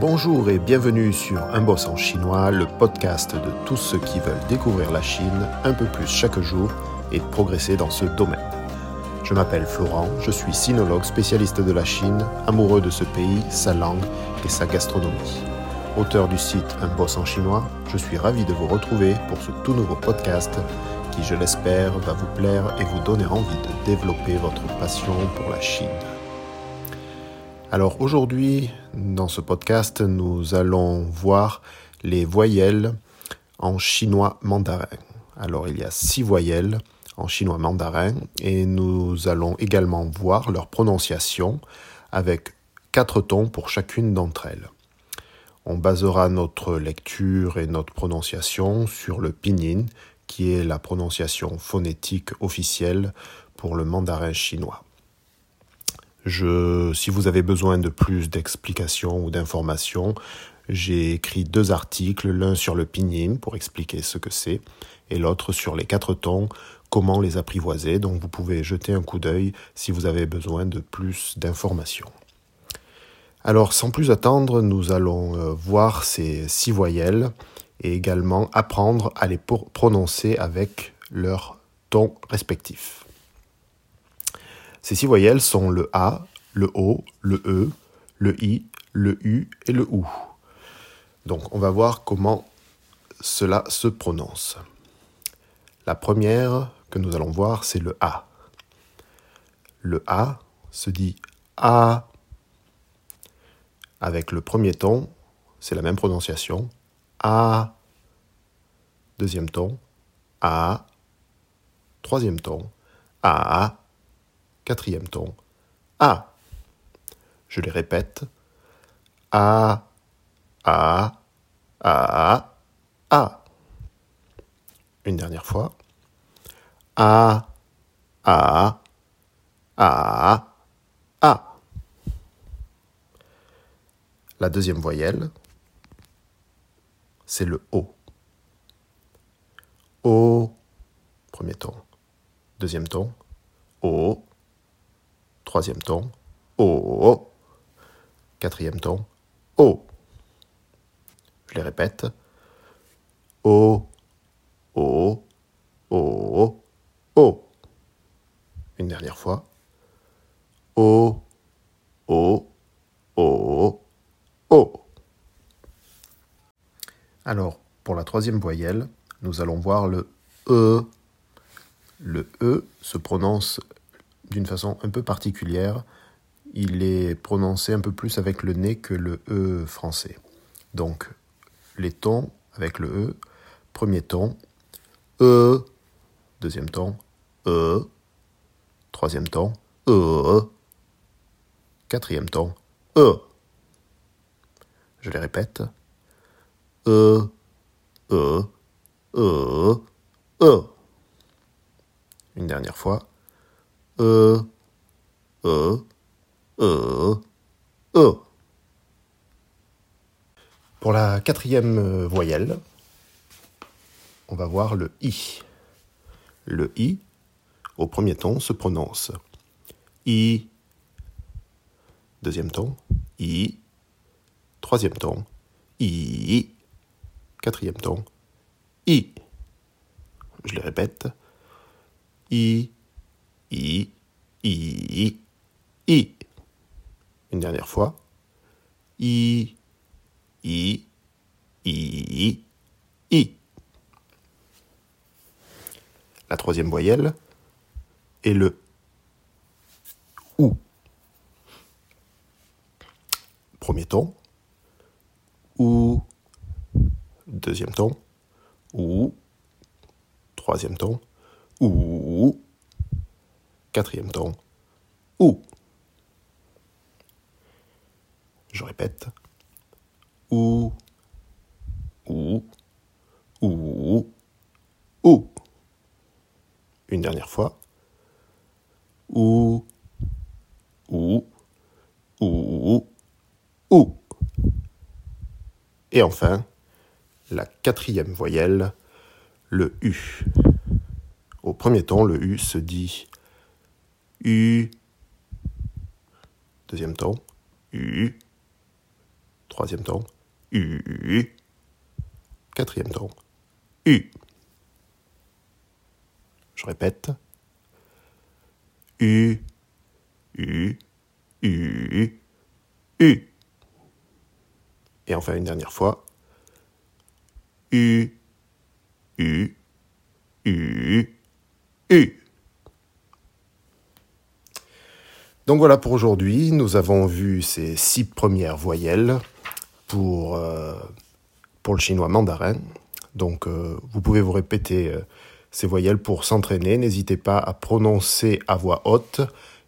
Bonjour et bienvenue sur Un boss en chinois, le podcast de tous ceux qui veulent découvrir la Chine un peu plus chaque jour et progresser dans ce domaine. Je m'appelle Florent, je suis sinologue spécialiste de la Chine, amoureux de ce pays, sa langue et sa gastronomie. Auteur du site Un boss en chinois, je suis ravi de vous retrouver pour ce tout nouveau podcast qui, je l'espère, va vous plaire et vous donner envie de développer votre passion pour la Chine. Alors aujourd'hui, dans ce podcast, nous allons voir les voyelles en chinois mandarin. Alors il y a six voyelles en chinois mandarin et nous allons également voir leur prononciation avec quatre tons pour chacune d'entre elles. On basera notre lecture et notre prononciation sur le pinyin, qui est la prononciation phonétique officielle pour le mandarin chinois. Si vous avez besoin de plus d'explications ou d'informations, j'ai écrit deux articles, l'un sur le pinyin pour expliquer ce que c'est, et l'autre sur les quatre tons, comment les apprivoiser. Donc vous pouvez jeter un coup d'œil si vous avez besoin de plus d'informations. Alors sans plus attendre, nous allons euh, voir ces six voyelles et également apprendre à les prononcer avec leur ton respectif. Ces six voyelles sont le A, le O, le E, le I, le U et le OU. Donc on va voir comment cela se prononce. La première que nous allons voir, c'est le A. Le A se dit A. Avec le premier ton, c'est la même prononciation. A. Deuxième ton, A. Troisième ton, A. Quatrième ton. A. Je les répète. A. A. A. A. Une dernière fois. A. A. A. A. La deuxième voyelle, c'est le O. O. Premier ton. Deuxième ton. O. Troisième ton, O. Quatrième ton, O. Je les répète. O, O, O, O. Une dernière fois. O, O, O, O. Alors, pour la troisième voyelle, nous allons voir le E. Le E se prononce d'une façon un peu particulière. Il est prononcé un peu plus avec le nez que le E français. Donc, les tons avec le E, premier ton, E, deuxième ton, E, troisième ton, E, quatrième ton, E. Je les répète. E, E, E, E. Une dernière fois. E, E, E. Pour la quatrième euh, voyelle, on va voir le I. Le I, au premier ton, se prononce I. Deuxième ton, I. Troisième ton, I. Quatrième ton, I. Je le répète. I. I, I, I. Une dernière fois. I, I, I, I. La troisième voyelle est le OU. Premier ton. OU. Deuxième ton. OU. Troisième ton. OU. Quatrième ton. Ou. Je répète. Ou. Ou. Ou. Ou. Une dernière fois. Ou. Ou. Ou. Ou. Et enfin, la quatrième voyelle, le U. Au premier ton, le U se dit U. Deuxième ton. U. Troisième ton. U. Quatrième ton. U. Je répète. U. U. U. U. Et enfin une dernière fois. U. U. U. U. Donc voilà pour aujourd'hui, nous avons vu ces six premières voyelles pour, euh, pour le chinois mandarin. Donc euh, vous pouvez vous répéter euh, ces voyelles pour s'entraîner. N'hésitez pas à prononcer à voix haute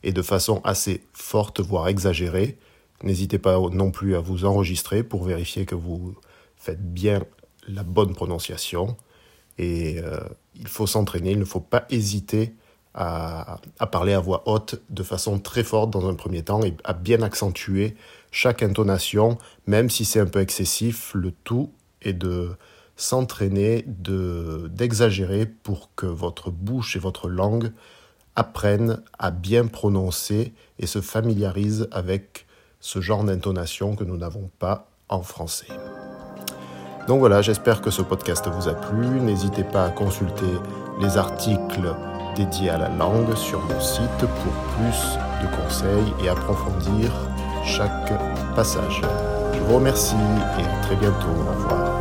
et de façon assez forte, voire exagérée. N'hésitez pas non plus à vous enregistrer pour vérifier que vous faites bien la bonne prononciation. Et il faut s'entraîner, il ne faut pas hésiter à, parler à voix haute de façon très forte dans un premier temps et à bien accentuer chaque intonation, même si c'est un peu excessif, le tout est de s'entraîner, de, d'exagérer pour que votre bouche et votre langue apprennent à bien prononcer et se familiarisent avec ce genre d'intonation que nous n'avons pas en français. Donc voilà, j'espère que ce podcast vous a plu. N'hésitez pas à consulter les articles dédié à la langue sur mon site pour plus de conseils et approfondir chaque passage. Je vous remercie et à très bientôt. Au revoir.